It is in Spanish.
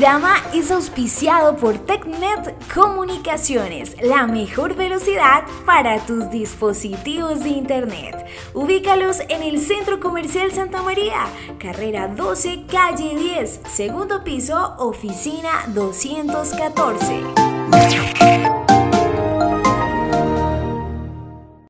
programa es auspiciado por TechNet Comunicaciones, la mejor velocidad para tus dispositivos de Internet. Ubícalos en el Centro Comercial Santa María, carrera 12, calle 10, segundo piso, oficina 214.